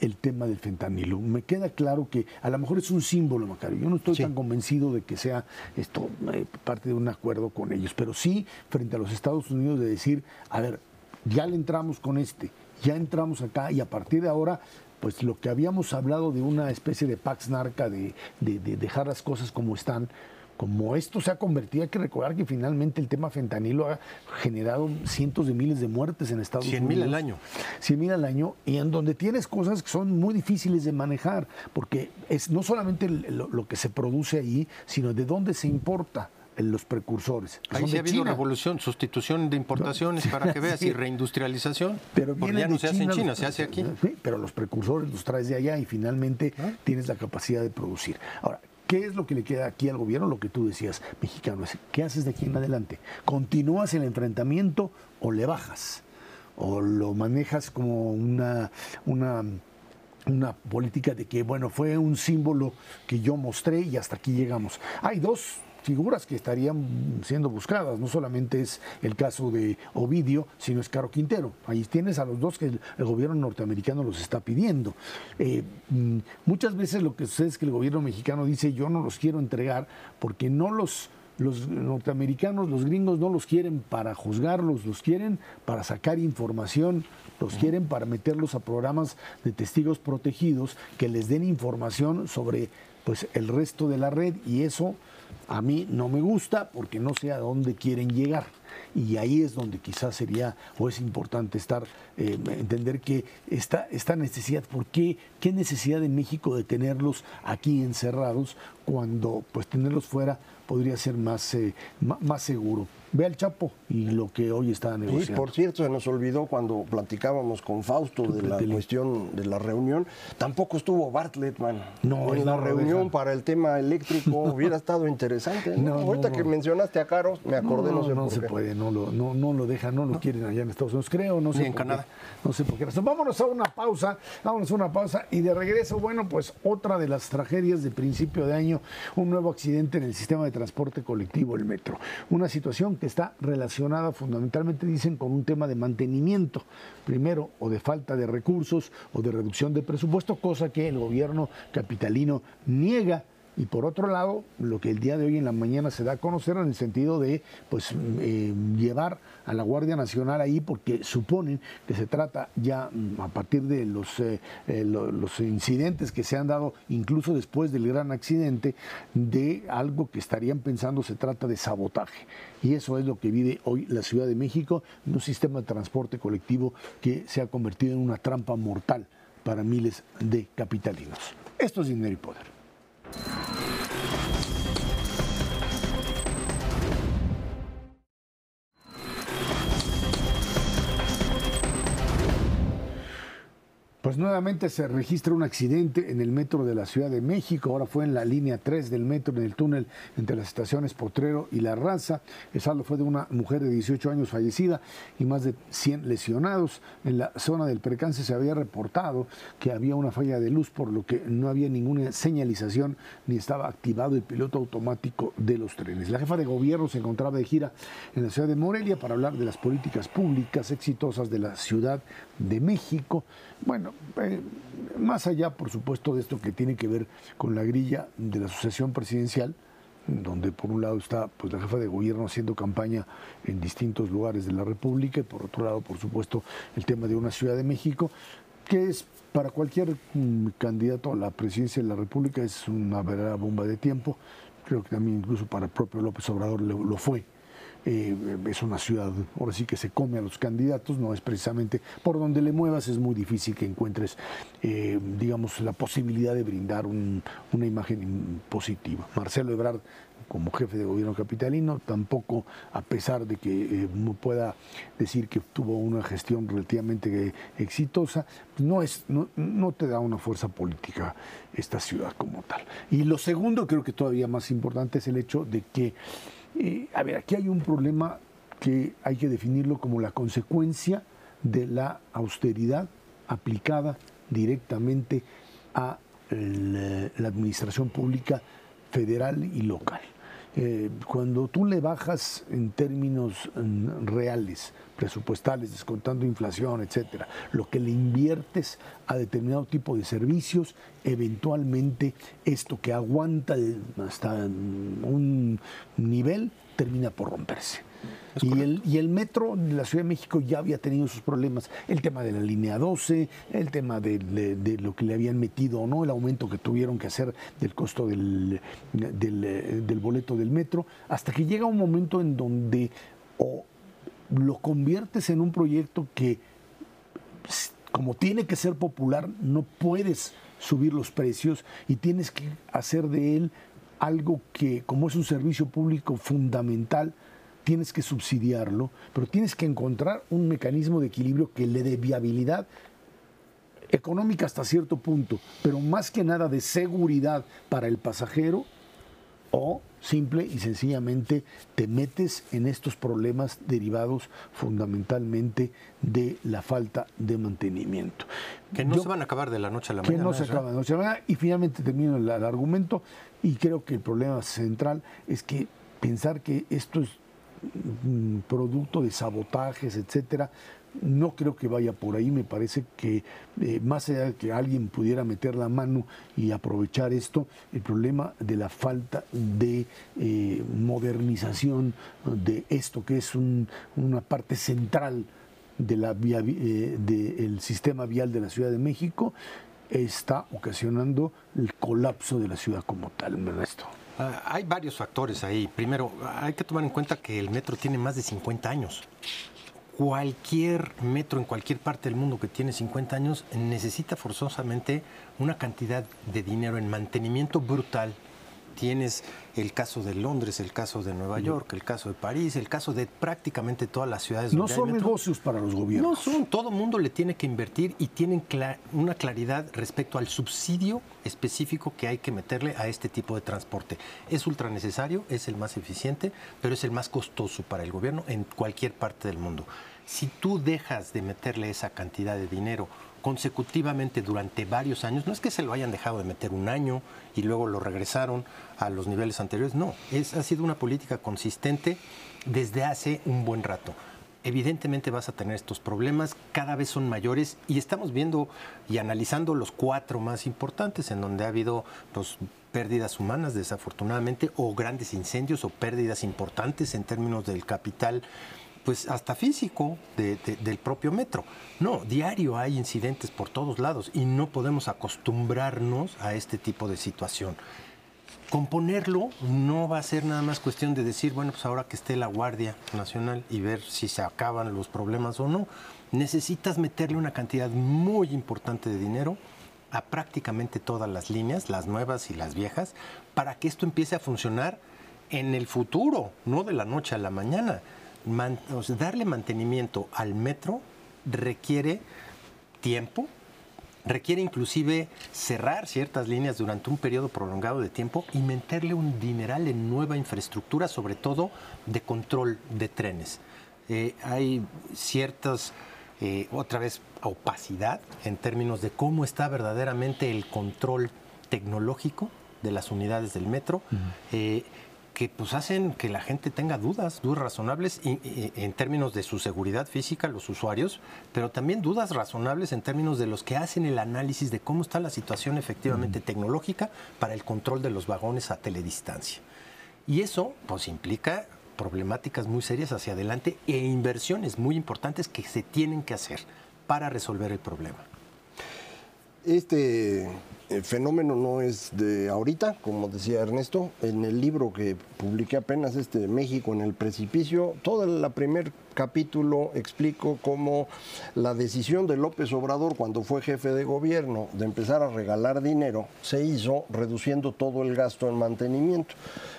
el tema del fentanilo. Me queda claro que a lo mejor es un símbolo, Macario. Yo no estoy tan convencido de que sea esto eh, parte de un acuerdo con ellos, pero sí frente a los Estados Unidos de decir, a ver, ya le entramos con este, ya entramos acá y a partir de ahora pues lo que habíamos hablado de una especie de pax narca, de, de dejar las cosas como están, como esto se ha convertido, hay que recordar que finalmente el tema fentanilo ha generado cientos de miles de muertes en Estados Unidos. 100 mil al año. 100 mil al año, y en donde tienes cosas que son muy difíciles de manejar, porque es no solamente lo, que se produce ahí, sino de dónde se importa los precursores. Ahí sí ha habido revolución, sustitución de importaciones para que veas y reindustrialización. Pero porque ya no se hace en China, se hace aquí. pero los precursores los traes de allá y finalmente tienes la capacidad de producir. Ahora, ¿Qué es lo que le queda aquí al gobierno? Lo que tú decías, mexicano, ¿qué haces de aquí en adelante? ¿Continúas el enfrentamiento o le bajas? ¿O lo manejas como una, una, una política de que, bueno, fue un símbolo que yo mostré y hasta aquí llegamos? Hay dos figuras que estarían siendo buscadas. No solamente es el caso de Ovidio, sino es Caro Quintero. Ahí tienes a los dos que el, gobierno norteamericano los está pidiendo. Eh, mm, muchas veces lo que sucede es que el gobierno mexicano dice yo no los quiero entregar porque no los los norteamericanos, los gringos no los quieren para juzgarlos, los quieren para sacar información, los quieren para meterlos a programas de testigos protegidos que les den información sobre pues el resto de la red y eso a mí no me gusta porque no sé a dónde quieren llegar. Y ahí es donde quizás sería o es importante estar, eh, entender que esta, esta necesidad, ¿por qué? ¿Qué necesidad en México de tenerlos aquí encerrados cuando pues tenerlos fuera podría ser más, eh, más seguro? Ve al Chapo y lo que hoy está negociando. Y por cierto, se nos olvidó cuando platicábamos con Fausto de la cuestión de la reunión, tampoco estuvo Bartlett, man. No, en la reunión para el tema eléctrico hubiera estado interesante. ¿no? Ahorita que mencionaste a Caro, me acordé, no, sé no se puede, no lo, no, no lo dejan, no lo quieren allá en Estados Unidos, creo, no sé. Ni en Canadá. no sé por qué Vámonos a una pausa, vámonos a una pausa y de regreso, bueno, pues otra de las tragedias de principio de año, un nuevo accidente en el sistema de transporte colectivo, el metro. Una situación que está relacionada fundamentalmente, dicen, con un tema de mantenimiento, primero, o de falta de recursos o de reducción de presupuesto, cosa que el gobierno capitalino niega. Y por otro lado, lo que el día de hoy en la mañana se da a conocer en el sentido de pues, eh, llevar a la Guardia Nacional ahí porque suponen que se trata ya mm, a partir de los, eh, eh, los incidentes que se han dado incluso después del gran accidente de algo que estarían pensando se trata de sabotaje. Y eso es lo que vive hoy la Ciudad de México, un sistema de transporte colectivo que se ha convertido en una trampa mortal para miles de capitalinos. Esto es dinero y poder. Se registra un accidente en el metro de la Ciudad de México, ahora fue en la línea 3 del metro, en el túnel entre las estaciones Potrero y La Raza. El saldo fue de una mujer de 18 años fallecida y más de 100 lesionados. En la zona del percance se había reportado que había una falla de luz, por lo que no había ninguna señalización ni estaba activado el piloto automático de los trenes. La jefa de gobierno se encontraba de gira en la ciudad de Morelia para hablar de las políticas públicas exitosas de la Ciudad de México. Bueno, eh, más allá, por supuesto, de esto que tiene que ver con la grilla de la Asociación Presidencial, donde por un lado está pues, la jefa de gobierno haciendo campaña en distintos lugares de la República y por otro lado, por supuesto, el tema de una Ciudad de México, que es para cualquier mm, candidato a la presidencia de la República es una verdadera bomba de tiempo. Creo que también incluso para el propio López Obrador lo fue. Eh, es una ciudad, ahora sí que se come a los candidatos, no es precisamente por donde le muevas, es muy difícil que encuentres, eh, digamos, la posibilidad de brindar una imagen positiva. Marcelo Ebrard como jefe de gobierno capitalino, tampoco a pesar de que eh, pueda decir que tuvo una gestión relativamente exitosa, no, es, no, no, te da una fuerza política esta ciudad como tal. Y lo segundo, creo que todavía más importante, es el hecho de que a ver, aquí hay un problema que hay que definirlo como la consecuencia de la austeridad aplicada directamente a la administración pública federal y local. Eh, cuando tú le bajas en términos reales, presupuestales, descontando inflación, etcétera, lo que le inviertes a determinado tipo de servicios, eventualmente esto que aguanta hasta un nivel termina por romperse. Y el, y el, metro de la Ciudad de México ya había tenido sus problemas. El tema de la línea 12, el tema de, lo que le habían metido o no, el aumento que tuvieron que hacer del costo del, del, boleto del metro, hasta que llega un momento en donde o lo conviertes en un proyecto que, como tiene que ser popular, no puedes subir los precios y tienes que hacer de él algo que, como es un servicio público fundamental, tienes que subsidiarlo, pero tienes que encontrar un mecanismo de equilibrio que le dé viabilidad económica hasta cierto punto, pero más que nada de seguridad para el pasajero o simple y sencillamente te metes en estos problemas derivados fundamentalmente de la falta de mantenimiento. Que no se van a acabar de la noche a la mañana. Que no se acaban de la noche a la mañana. Y finalmente termino el argumento y creo que el problema central es que pensar que esto es producto de sabotajes, etcétera. No creo que vaya por ahí, me parece que eh, más allá de que alguien pudiera meter la mano y aprovechar esto, el problema de la falta de eh, modernización de esto, que es una parte central de la eh, del sistema vial de la Ciudad de México, está ocasionando el colapso de la ciudad como tal, Ernesto. Ah, hay varios factores ahí. Primero, hay que tomar en cuenta que el metro tiene más de 50 años. Cualquier metro en cualquier parte del mundo que tiene 50 años necesita forzosamente una cantidad de dinero en mantenimiento brutal tienes el caso de Londres, el caso de Nueva York, el caso de París, el caso de prácticamente todas las ciudades. No son negocios para los gobiernos. No son, todo mundo le tiene que invertir y tienen una claridad respecto al subsidio específico que hay que meterle a este tipo de transporte. Es ultra necesario, es el más eficiente, pero es el más costoso para el gobierno en cualquier parte del mundo. Si tú dejas de meterle esa cantidad de dinero consecutivamente durante varios años, no es que se lo hayan dejado de meter un año y luego lo regresaron a los niveles anteriores, no, es, ha sido una política consistente desde hace un buen rato. Evidentemente vas a tener estos problemas, cada vez son mayores y estamos viendo y analizando los cuatro más importantes en donde ha habido pues, pérdidas humanas desafortunadamente o grandes incendios o pérdidas importantes en términos del capital pues hasta físico del propio metro. No, diario hay incidentes por todos lados y no podemos acostumbrarnos a este tipo de situación. Componerlo no va a ser nada más cuestión de decir, bueno, pues ahora que esté la Guardia Nacional y ver si se acaban los problemas o no. Necesitas meterle una cantidad muy importante de dinero a prácticamente todas las líneas, las nuevas y las viejas, para que esto empiece a funcionar en el futuro, no de la noche a la mañana darle mantenimiento al metro requiere tiempo, requiere inclusive cerrar ciertas líneas durante un periodo prolongado de tiempo y meterle un dineral en nueva infraestructura, sobre todo de control de trenes. Eh, hay ciertas, eh, otra vez, opacidad en términos de cómo está verdaderamente el control tecnológico de las unidades del metro que pues hacen que la gente tenga dudas, dudas razonables en términos de su seguridad física, los usuarios, pero también dudas razonables en términos de los que hacen el análisis de cómo está la situación efectivamente tecnológica para el control de los vagones a teledistancia. Y eso pues implica problemáticas muy serias hacia adelante e inversiones muy importantes que se tienen que hacer para resolver el problema. Este el fenómeno no es de ahorita, como decía Ernesto. En el libro que publiqué apenas, este México en el precipicio, todo el primer capítulo explico cómo la decisión de López Obrador cuando fue jefe de gobierno de empezar a regalar dinero se hizo reduciendo todo el gasto en mantenimiento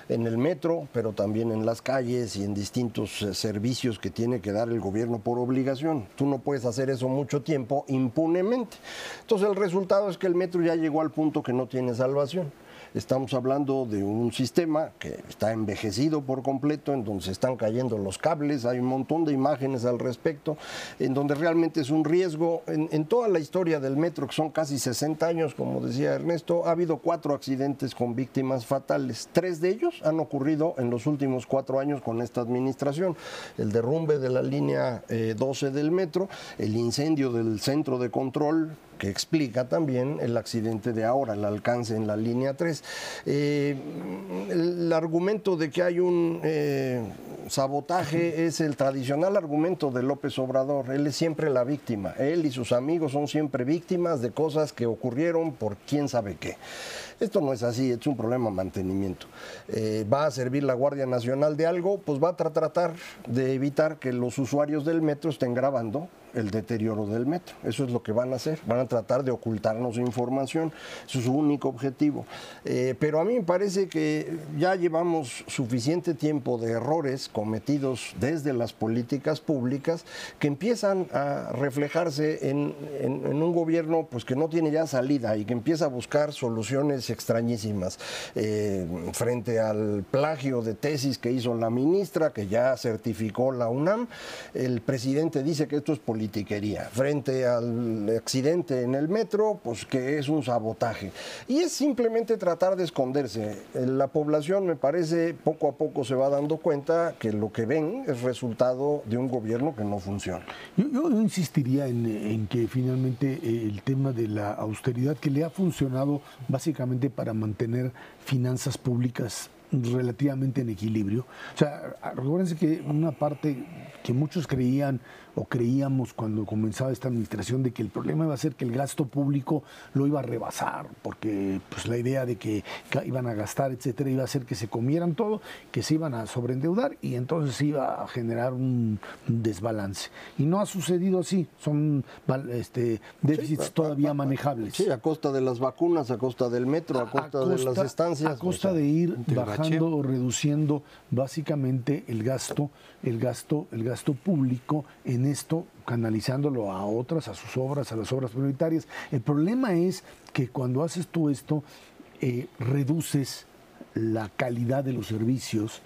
en el metro, pero también en las calles y en distintos eh, servicios que tiene que dar el gobierno por obligación. Tú no puedes hacer eso mucho tiempo impunemente. Entonces el resultado es que el metro ya llegó al punto que no tiene salvación. Estamos hablando de un sistema que está envejecido por completo, en donde se están cayendo los cables, hay un montón de imágenes al respecto, en donde realmente es un riesgo. En, toda la historia del metro, que son casi 60 años, como decía Ernesto, ha habido cuatro accidentes con víctimas fatales. Tres de ellos han ocurrido en los últimos cuatro años con esta administración. El derrumbe de la línea 12 eh, del metro, el incendio del centro de control que explica también el accidente de ahora, el alcance en la línea 3. Eh, el argumento de que hay un eh, sabotaje es el tradicional argumento de López Obrador. Él es siempre la víctima. Él y sus amigos son siempre víctimas de cosas que ocurrieron por quién sabe qué. Esto no es así, es un problema de mantenimiento. Eh, ¿Va a servir la Guardia Nacional de algo? Pues va a tratar de evitar que los usuarios del metro estén grabando el deterioro del metro. Eso es lo que van a hacer. Van a tratar de ocultarnos información. Eso es su único objetivo. Eh, pero a mí me parece que ya llevamos suficiente tiempo de errores cometidos desde las políticas públicas que empiezan a reflejarse en, un gobierno pues, que no tiene ya salida y que empieza a buscar soluciones extrañísimas eh, frente al plagio de tesis que hizo la ministra, que ya certificó la UNAM. El presidente dice que esto es política politiquería. Frente al accidente en el metro, pues que es un sabotaje. Y es simplemente tratar de esconderse. La población, me parece, poco a poco se va dando cuenta que lo que ven es resultado de un gobierno que no funciona. Yo, insistiría en, que finalmente eh, el tema de la austeridad, que le ha funcionado básicamente para mantener finanzas públicas relativamente en equilibrio. O sea, recuérdense que una parte que muchos creían o creíamos cuando comenzaba esta administración de que el problema iba a ser que el gasto público lo iba a rebasar, porque pues la idea de que iban a gastar, etcétera, iba a ser que se comieran todo, que se iban a sobreendeudar y entonces iba a generar un desbalance. Y no ha sucedido así, son este, déficits todavía manejables. Sí, a costa de las vacunas, a costa del metro, a, costa, de las estancias. A costa de ir bajando o reduciendo básicamente el gasto, el gasto, el gasto público en esto canalizándolo a otras, a sus obras, a las obras prioritarias. El problema es que cuando haces tú esto, eh, reduces la calidad de los servicios.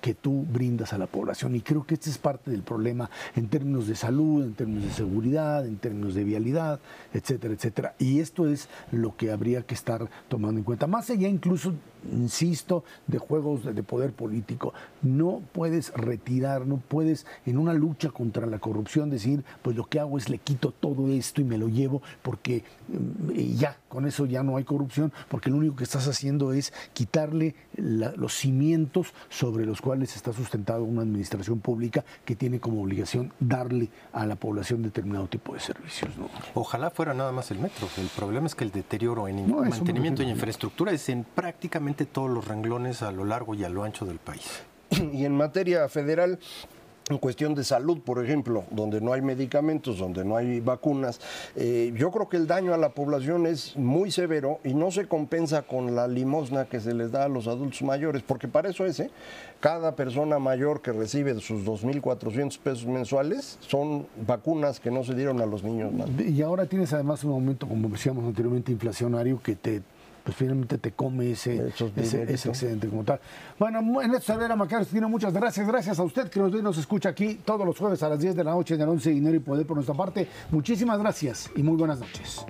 que tú brindas a la población. Y creo que este es parte del problema en términos de salud, en términos de seguridad, en términos de vialidad, etcétera, etcétera. Y esto es lo que habría que estar tomando en cuenta. Más allá incluso insisto, de juegos de, poder político. No puedes retirar, no puedes en una lucha contra la corrupción decir, pues lo que hago es le quito todo esto y me lo llevo porque mm, ya, con eso ya no hay corrupción, porque lo único que estás haciendo es quitarle los cimientos sobre los cuales está sustentada una administración pública que tiene como obligación darle a la población determinado tipo de servicios. Ojalá fuera nada más el metro. El problema es que el deterioro en mantenimiento y infraestructura es en prácticamente todos los renglones a lo largo y a lo ancho del país. Y en materia federal, en cuestión de salud, por ejemplo, donde no hay medicamentos, donde no hay vacunas, eh, yo creo que el daño a la población es muy severo y no se compensa con la limosna que se les da a los adultos mayores, porque para eso es, ¿eh? cada persona mayor que recibe sus 2.400 pesos mensuales son vacunas que no se dieron a los niños. Y ahora tienes además un aumento, como decíamos anteriormente, inflacionario que te pues finalmente te come ese, ese, excedente como tal. Bueno, en esta Herrera Macario, muchas gracias. Gracias a usted que nos, nos escucha aquí todos los jueves a las 10 de la noche en el 11 Dinero y Poder por nuestra parte. Muchísimas gracias y muy buenas noches.